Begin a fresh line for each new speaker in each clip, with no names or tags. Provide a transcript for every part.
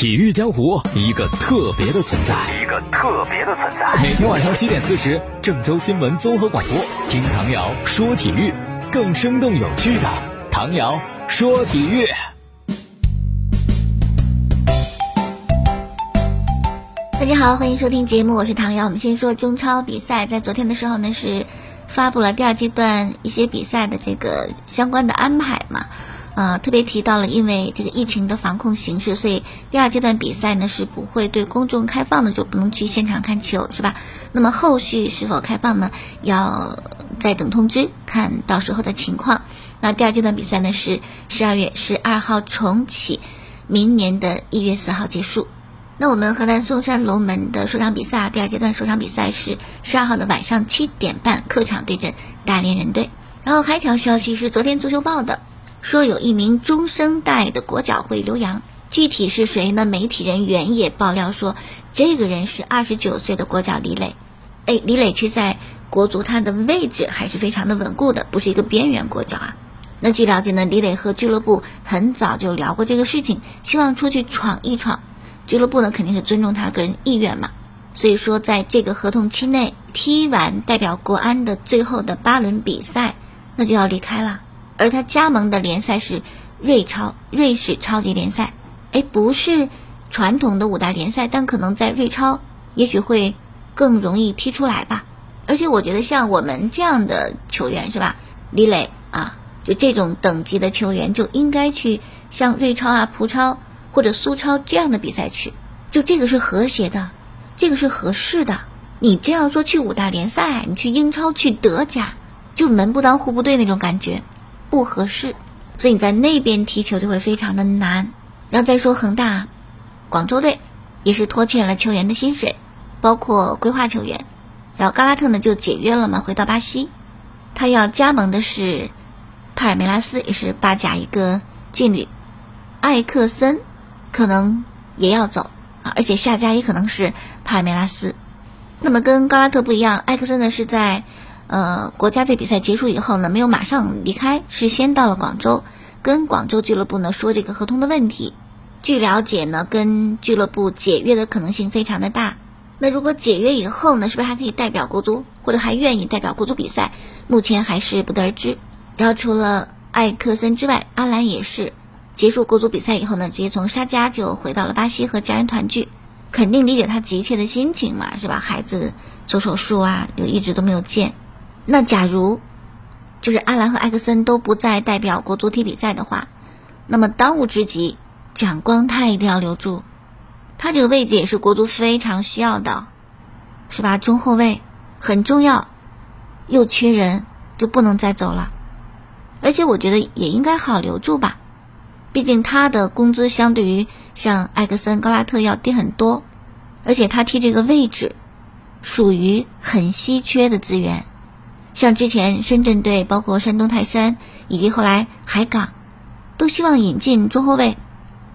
体育江湖一个特别的存在，
一个特别的存在。
每天晚上七点四十，郑州新闻综合广播，听唐瑶说体育，更生动有趣的唐瑶说体育。
大家好，欢迎收听节目，我是唐瑶。我们先说中超比赛，在昨天的时候呢，是发布了第二阶段一些比赛的这个相关的安排嘛。呃，特别提到了，因为这个疫情的防控形势，所以第二阶段比赛呢是不会对公众开放的，就不能去现场看球，是吧？那么后续是否开放呢？要再等通知，看到时候的情况。那第二阶段比赛呢是十二月十二号重启，明年的一月四号结束。那我们河南嵩山龙门的首场比赛，第二阶段首场比赛是十二号的晚上七点半，客场对阵大连人队。然后还一条消息是昨天足球报的。说有一名中生代的国脚会留洋，具体是谁呢？媒体人员也爆料说，这个人是二十九岁的国脚李磊。哎，李磊其实在国足他的位置还是非常的稳固的，不是一个边缘国脚啊。那据了解呢，李磊和俱乐部很早就聊过这个事情，希望出去闯一闯。俱乐部呢肯定是尊重他个人意愿嘛，所以说在这个合同期内踢完代表国安的最后的八轮比赛，那就要离开了。而他加盟的联赛是瑞超，瑞士超级联赛，哎，不是传统的五大联赛，但可能在瑞超，也许会更容易踢出来吧。而且我觉得像我们这样的球员是吧，李磊啊，就这种等级的球员就应该去像瑞超啊、葡超或者苏超这样的比赛去，就这个是和谐的，这个是合适的。你这样说去五大联赛，你去英超、去德甲，就门不当户不对那种感觉。不合适，所以你在那边踢球就会非常的难。然后再说恒大，广州队也是拖欠了球员的薪水，包括规划球员。然后高拉特呢就解约了嘛，回到巴西，他要加盟的是帕尔梅拉斯，也是巴甲一个劲旅。艾克森可能也要走啊，而且下家也可能是帕尔梅拉斯。那么跟高拉特不一样，艾克森呢是在。呃，国家队比赛结束以后呢，没有马上离开，是先到了广州，跟广州俱乐部呢说这个合同的问题。据了解呢，跟俱乐部解约的可能性非常的大。那如果解约以后呢，是不是还可以代表国足，或者还愿意代表国足比赛？目前还是不得而知。然后除了艾克森之外，阿兰也是结束国足比赛以后呢，直接从沙加就回到了巴西和家人团聚。肯定理解他急切的心情嘛，是吧？孩子做手术啊，就一直都没有见。那假如，就是阿兰和艾克森都不再代表国足踢比赛的话，那么当务之急，蒋光太一定要留住，他这个位置也是国足非常需要的，是吧？中后卫很重要，又缺人，就不能再走了。而且我觉得也应该好留住吧，毕竟他的工资相对于像艾克森、高拉特要低很多，而且他踢这个位置，属于很稀缺的资源。像之前深圳队，包括山东泰山，以及后来海港，都希望引进中后卫，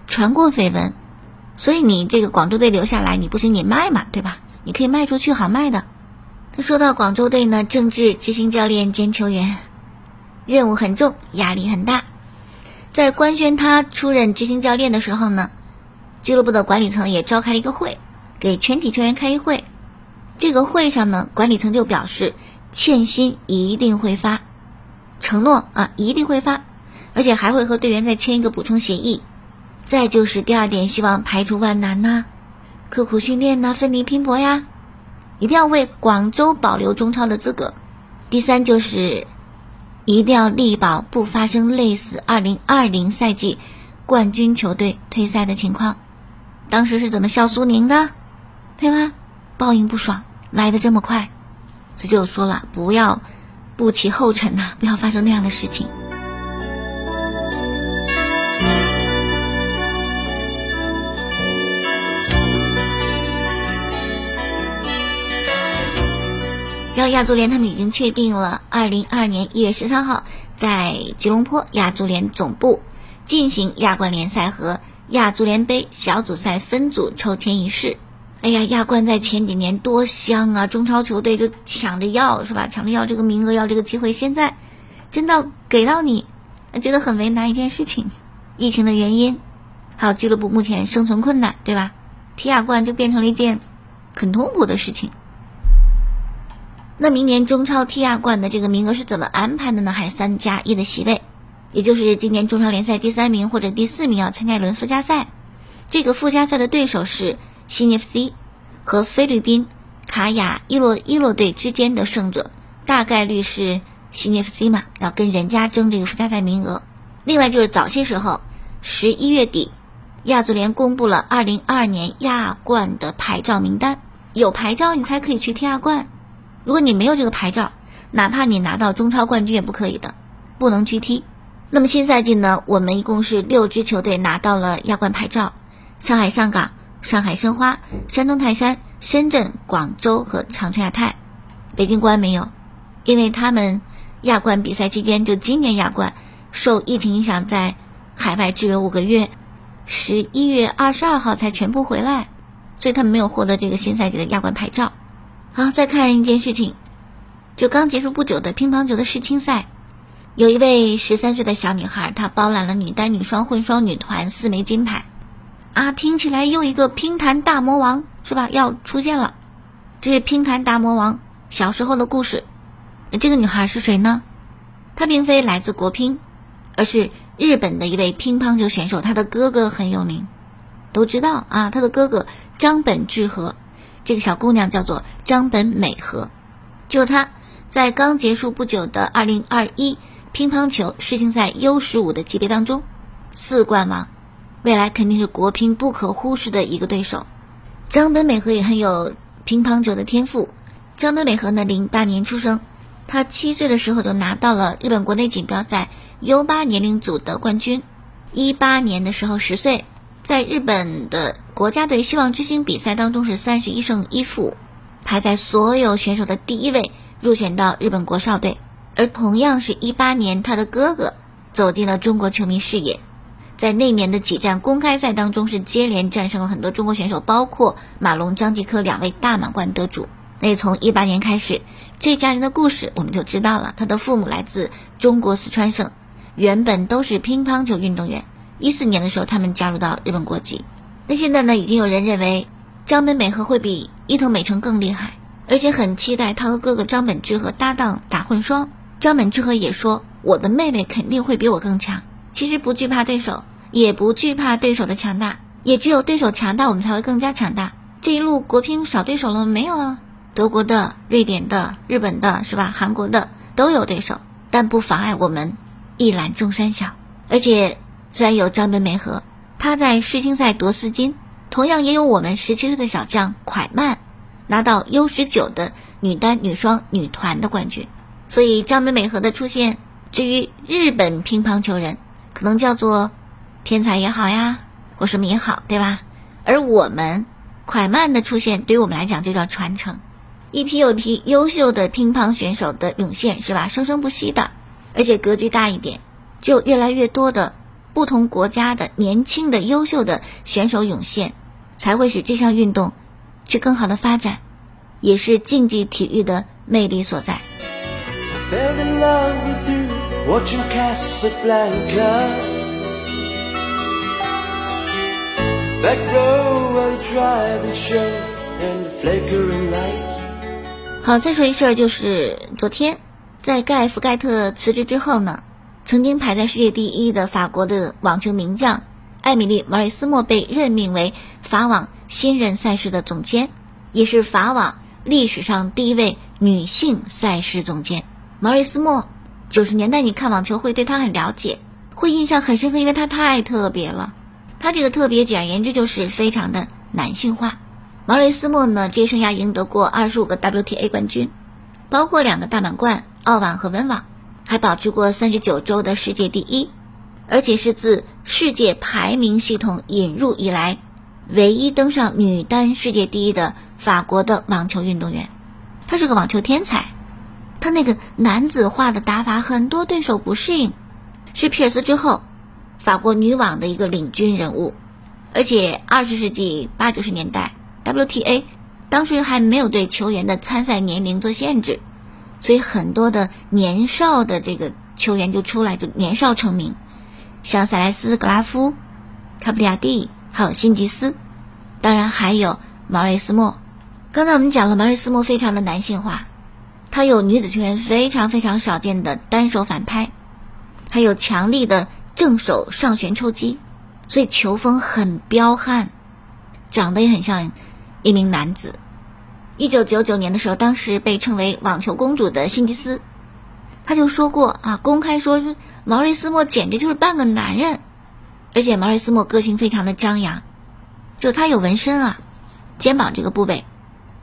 传过绯闻，所以你这个广州队留下来，你不行你卖嘛，对吧？你可以卖出去好卖的。他说到广州队呢，政治执行教练兼球员，任务很重，压力很大。在官宣他出任执行教练的时候呢，俱乐部的管理层也召开了一个会，给全体球员开一会。这个会上呢，管理层就表示。欠薪一定会发，承诺啊一定会发，而且还会和队员再签一个补充协议。再就是第二点，希望排除万难呐，刻苦训练呐，奋力拼搏呀，一定要为广州保留中超的资格。第三就是一定要力保不发生类似二零二零赛季冠军球队退赛的情况。当时是怎么笑苏宁的，对吧？报应不爽，来的这么快。所以就说了，不要步其后尘呐，不要发生那样的事情。然后亚足联他们已经确定了，二零二二年一月十三号在吉隆坡亚足联总部进行亚冠联赛和亚足联杯小组赛分组抽签仪式。哎呀，亚冠在前几年多香啊！中超球队就抢着要，是吧？抢着要这个名额，要这个机会。现在真到给到你，觉得很为难一件事情。疫情的原因，还有俱乐部目前生存困难，对吧？踢亚冠就变成了一件很痛苦的事情。那明年中超踢亚冠的这个名额是怎么安排的呢？还是三加一的席位？也就是今年中超联赛第三名或者第四名要参加一轮附加赛，这个附加赛的对手是悉尼 FC 和菲律宾卡亚伊洛伊洛队之间的胜者，大概率是悉尼 FC 嘛，要跟人家争这个附加赛名额。另外就是早些时候，十一月底，亚足联公布了二零二二年亚冠的牌照名单，有牌照你才可以去踢亚冠。如果你没有这个牌照，哪怕你拿到中超冠军也不可以的，不能去踢。那么新赛季呢，我们一共是六支球队拿到了亚冠牌照：上海上港、上海申花、山东泰山、深圳、广州和长春亚泰。北京国安没有，因为他们亚冠比赛期间就今年亚冠受疫情影响，在海外滞留五个月，十一月二十二号才全部回来，所以他们没有获得这个新赛季的亚冠牌照。好，再看一件事情，就刚结束不久的乒乓球的世青赛，有一位十三岁的小女孩，她包揽了女单、女双、混双、女团四枚金牌，啊，听起来又一个乒坛大魔王是吧？要出现了，这是乒坛大魔王小时候的故事。这个女孩是谁呢？她并非来自国乒，而是日本的一位乒乓球选手，她的哥哥很有名，都知道啊，她的哥哥张本智和。这个小姑娘叫做张本美和，就她在刚结束不久的二零二一乒乓球世青赛 U 十五的级别当中，四冠王，未来肯定是国乒不可忽视的一个对手。张本美和也很有乒乓球的天赋。张本美和呢，零八年出生，她七岁的时候就拿到了日本国内锦标赛 U 八年龄组的冠军，一八年的时候十岁。在日本的国家队希望之星比赛当中是三十一胜一负，排在所有选手的第一位，入选到日本国少队。而同样是一八年，他的哥哥走进了中国球迷视野，在那年的几站公开赛当中是接连战胜了很多中国选手，包括马龙、张继科两位大满贯得主。那从一八年开始，这家人的故事我们就知道了。他的父母来自中国四川省，原本都是乒乓球运动员。一四年的时候，他们加入到日本国籍。那现在呢，已经有人认为张本美和会比伊藤美诚更厉害，而且很期待他和哥哥张本智和搭档打混双。张本智和也说：“我的妹妹肯定会比我更强。”其实不惧怕对手，也不惧怕对手的强大，也只有对手强大，我们才会更加强大。这一路国乒少对手了没有啊？德国的、瑞典的、日本的，是吧？韩国的都有对手，但不妨碍我们一览众山小，而且。虽然有张本美和，她在世青赛夺四金，同样也有我们十七岁的小将蒯曼拿到 U 十九的女单、女双、女团的冠军。所以张本美和的出现，至于日本乒乓球人，可能叫做天才也好呀，或什么也好，对吧？而我们蒯曼的出现，对于我们来讲就叫传承，一批又一批优秀的乒乓选手的涌现，是吧？生生不息的，而且格局大一点，就越来越多的。不同国家的年轻的优秀的选手涌现，才会使这项运动去更好的发展，也是竞技体育的魅力所在。What you cast a blanker？好，再说一事儿，就是昨天在盖弗盖特辞职之后呢。曾经排在世界第一的法国的网球名将艾米丽·马瑞斯莫被任命为法网新任赛事的总监，也是法网历史上第一位女性赛事总监。马瑞斯莫九十年代你看网球会对他很了解，会印象很深刻，因为他太特别了。他这个特别，简而言之就是非常的男性化。毛瑞斯莫呢，职业生涯赢得过二十五个 WTA 冠军，包括两个大满贯，澳网和温网。还保持过三十九周的世界第一，而且是自世界排名系统引入以来，唯一登上女单世界第一的法国的网球运动员。他是个网球天才，他那个男子化的打法很多对手不适应，是皮尔斯之后法国女网的一个领军人物。而且二十世纪八九十年代 WTA 当时还没有对球员的参赛年龄做限制。所以很多的年少的这个球员就出来，就年少成名，像塞莱斯、格拉夫，卡布里亚蒂，还有辛吉斯，当然还有毛瑞斯莫。刚才我们讲了，毛瑞斯莫非常的男性化，他有女子球员非常非常少见的单手反拍，还有强力的正手上旋抽击，所以球风很彪悍，长得也很像一名男子。一九九九年的时候，当时被称为“网球公主”的辛吉斯，他就说过啊，公开说毛瑞斯莫简直就是半个男人，而且毛瑞斯莫个性非常的张扬，就他有纹身啊，肩膀这个部位，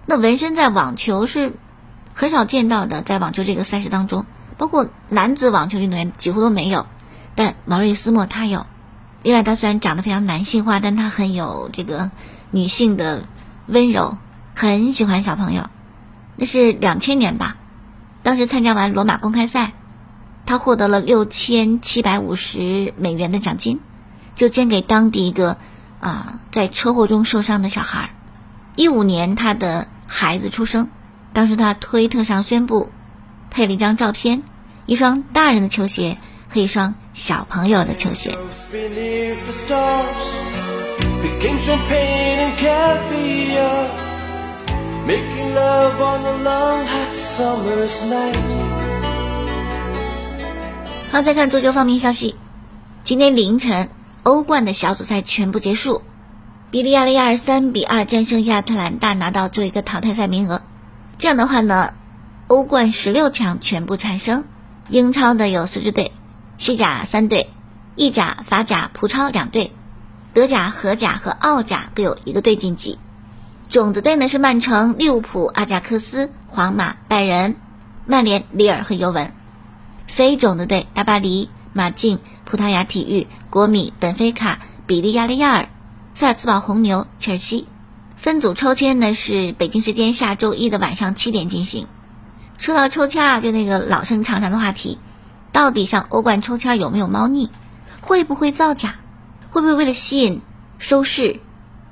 那纹身在网球是很少见到的，在网球这个赛事当中，包括男子网球运动员几乎都没有，但毛瑞斯莫他有。另外，他虽然长得非常男性化，但他很有这个女性的温柔。很喜欢小朋友，那是两千年吧。当时参加完罗马公开赛，他获得了六千七百五十美元的奖金，就捐给当地一个啊在车祸中受伤的小孩。一五年他的孩子出生，当时他推特上宣布，配了一张照片，一双大人的球鞋和一双小朋友的球鞋。好，再看足球方面消息。今天凌晨，欧冠的小组赛全部结束，比利亚雷亚尔三比二战胜亚特兰大，拿到最后一个淘汰赛名额。这样的话呢，欧冠十六强全部产生。英超的有四支队，西甲三队，意甲、法甲、葡超两队，德甲、荷甲和奥甲各有一个队晋级。种子队呢是曼城、利物浦、阿贾克斯、皇马、拜仁、曼联、里尔和尤文；非种子队大巴黎、马竞、葡萄牙体育、国米、本菲卡、比利亚雷亚尔、萨尔茨堡红牛、切尔西。分组抽签呢是北京时间下周一的晚上七点进行。说到抽签啊，就那个老生常谈的话题，到底像欧冠抽签有没有猫腻？会不会造假？会不会为了吸引收视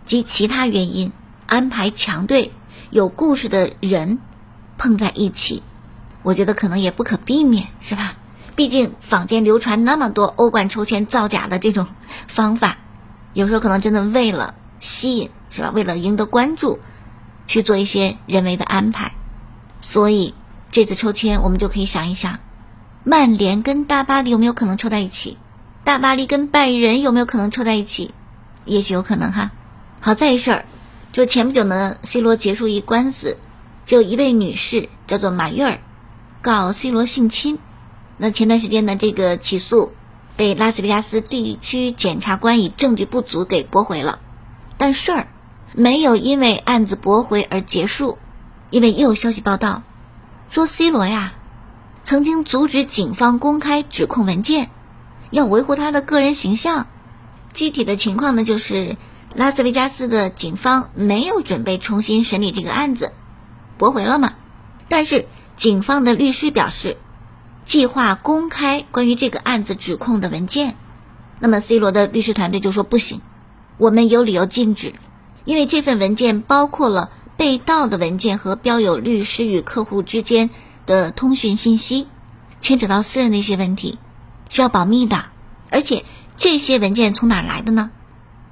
及其他原因？安排强队有故事的人碰在一起，我觉得可能也不可避免，是吧？毕竟坊间流传那么多欧冠抽签造假的这种方法，有时候可能真的为了吸引，是吧？为了赢得关注，去做一些人为的安排。所以这次抽签，我们就可以想一想：曼联跟大巴黎有没有可能抽在一起？大巴黎跟拜仁有没有可能抽在一起？也许有可能哈。好，再一事儿。就前不久呢，C 罗结束一官司，就一位女士叫做马约尔，告 C 罗性侵。那前段时间呢，这个起诉被拉斯维加斯地区检察官以证据不足给驳回了。但事儿没有因为案子驳回而结束，因为又有消息报道说 C 罗呀曾经阻止警方公开指控文件，要维护他的个人形象。具体的情况呢，就是。拉斯维加斯的警方没有准备重新审理这个案子，驳回了嘛？但是警方的律师表示，计划公开关于这个案子指控的文件。那么 C 罗的律师团队就说不行，我们有理由禁止，因为这份文件包括了被盗的文件和标有律师与客户之间的通讯信息，牵扯到私人的一些问题，需要保密的。而且这些文件从哪来的呢？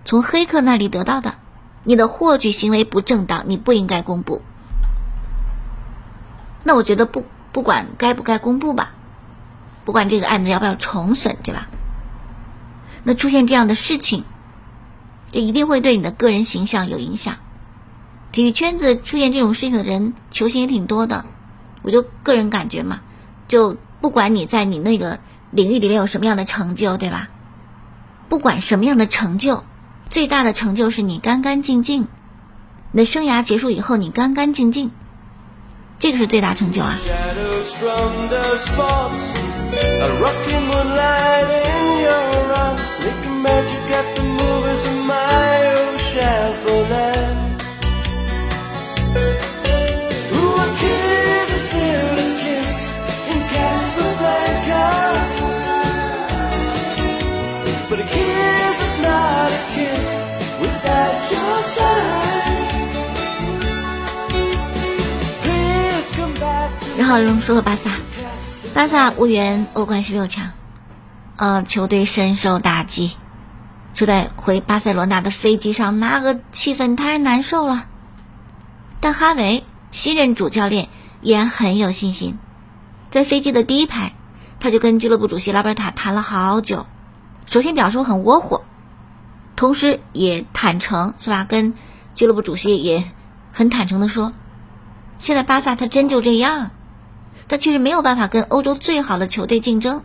从黑客那里得到的，你的获取行为不正当，你不应该公布。那我觉得不不管该不该公布吧，不管这个案子要不要重审，对吧？那出现这样的事情，就一定会对你的个人形象有影响。体育圈子出现这种事情的人，球星也挺多的。我就个人感觉嘛，就不管你在你那个领域里面有什么样的成就，对吧？不管什么样的成就。最大的成就是你干干净净，你的生涯结束以后你干干净净，这个是最大成就啊。然后说说巴萨，巴萨无缘欧冠十六强，呃，球队深受打击，说在回巴塞罗那的飞机上，那个气氛太难受了。但哈维新任主教练依然很有信心，在飞机的第一排，他就跟俱乐部主席拉贝塔谈了好久。首先表示我很窝火，同时也坦诚，是吧？跟俱乐部主席也很坦诚的说，现在巴萨他真就这样，他确实没有办法跟欧洲最好的球队竞争。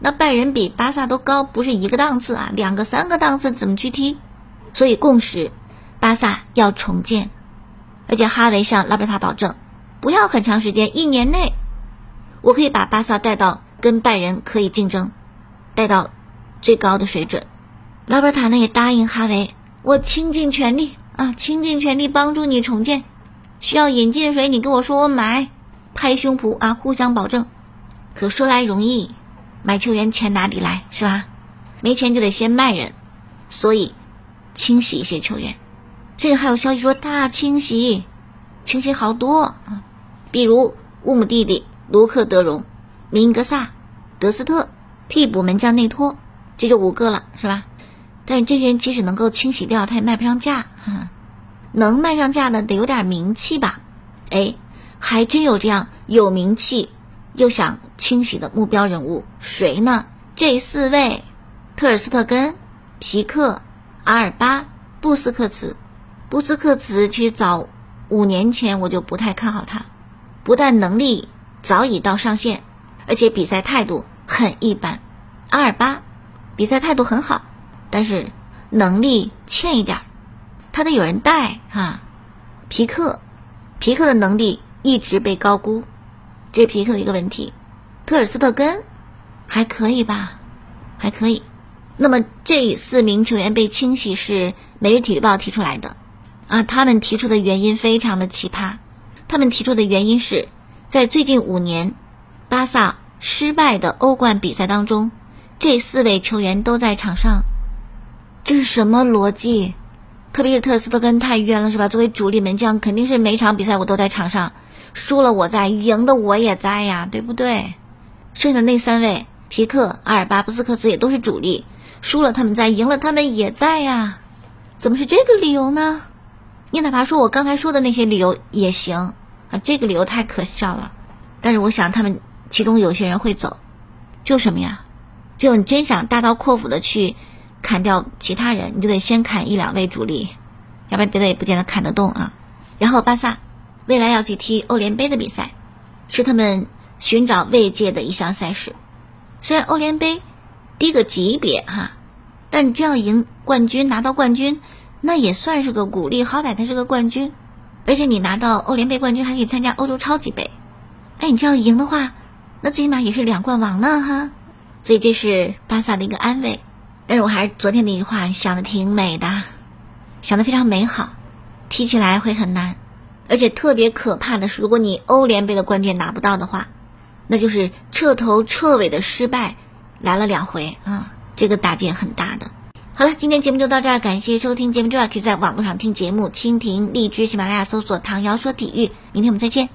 那拜仁比巴萨都高，不是一个档次啊，两个三个档次怎么去踢？所以共识，巴萨要重建，而且哈维向拉贝塔保证，不要很长时间，一年内，我可以把巴萨带到跟拜仁可以竞争，带到最高的水准。拉贝塔呢也答应哈维，我倾尽全力啊，倾尽全力帮助你重建，需要引进谁，你跟我说我买，拍胸脯啊，互相保证。可说来容易。买球员钱哪里来是吧？没钱就得先卖人，所以清洗一些球员，甚至还有消息说大清洗，清洗好多啊，比如乌姆弟弟卢克德容、明格萨、德斯特、替补门将内托，这就五个了是吧？但是这些人即使能够清洗掉，他也卖不上价，能卖上价的得有点名气吧？哎，还真有这样有名气。又想清洗的目标人物谁呢？这四位：特尔斯特根、皮克、阿尔巴、布斯克茨。布斯克茨其实早五年前我就不太看好他，不但能力早已到上限，而且比赛态度很一般。阿尔巴比赛态度很好，但是能力欠一点儿，他得有人带哈。皮克，皮克的能力一直被高估。这是皮克的一个问题，特尔斯特根还可以吧，还可以。那么这四名球员被清洗是《每日体育报》提出来的，啊，他们提出的原因非常的奇葩。他们提出的原因是在最近五年巴萨失败的欧冠比赛当中，这四位球员都在场上，这是什么逻辑？特别是特尔斯特根太冤了，是吧？作为主力门将，肯定是每场比赛我都在场上。输了我在，赢的我也在呀，对不对？剩下的那三位皮克、阿尔巴、布斯克茨也都是主力，输了他们在，赢了他们也在呀，怎么是这个理由呢？你哪怕说我刚才说的那些理由也行啊，这个理由太可笑了。但是我想他们其中有些人会走，就什么呀？就你真想大刀阔斧的去砍掉其他人，你就得先砍一两位主力，要不然别的也不见得砍得动啊。然后巴萨。未来要去踢欧联杯的比赛，是他们寻找慰藉的一项赛事。虽然欧联杯低个级别哈，但只要赢冠军拿到冠军，那也算是个鼓励。好歹他是个冠军，而且你拿到欧联杯冠军还可以参加欧洲超级杯。哎，你这样赢的话，那最起码也是两冠王呢哈。所以这是巴萨的一个安慰。但是我还是昨天那句话想的挺美的，想的非常美好，踢起来会很难。而且特别可怕的是，如果你欧联杯的冠军拿不到的话，那就是彻头彻尾的失败，来了两回啊，这个打击很大的。好了，今天节目就到这儿，感谢收听节目之外，可以在网络上听节目，蜻蜓、荔枝、喜马拉雅搜索“唐瑶说体育”。明天我们再见。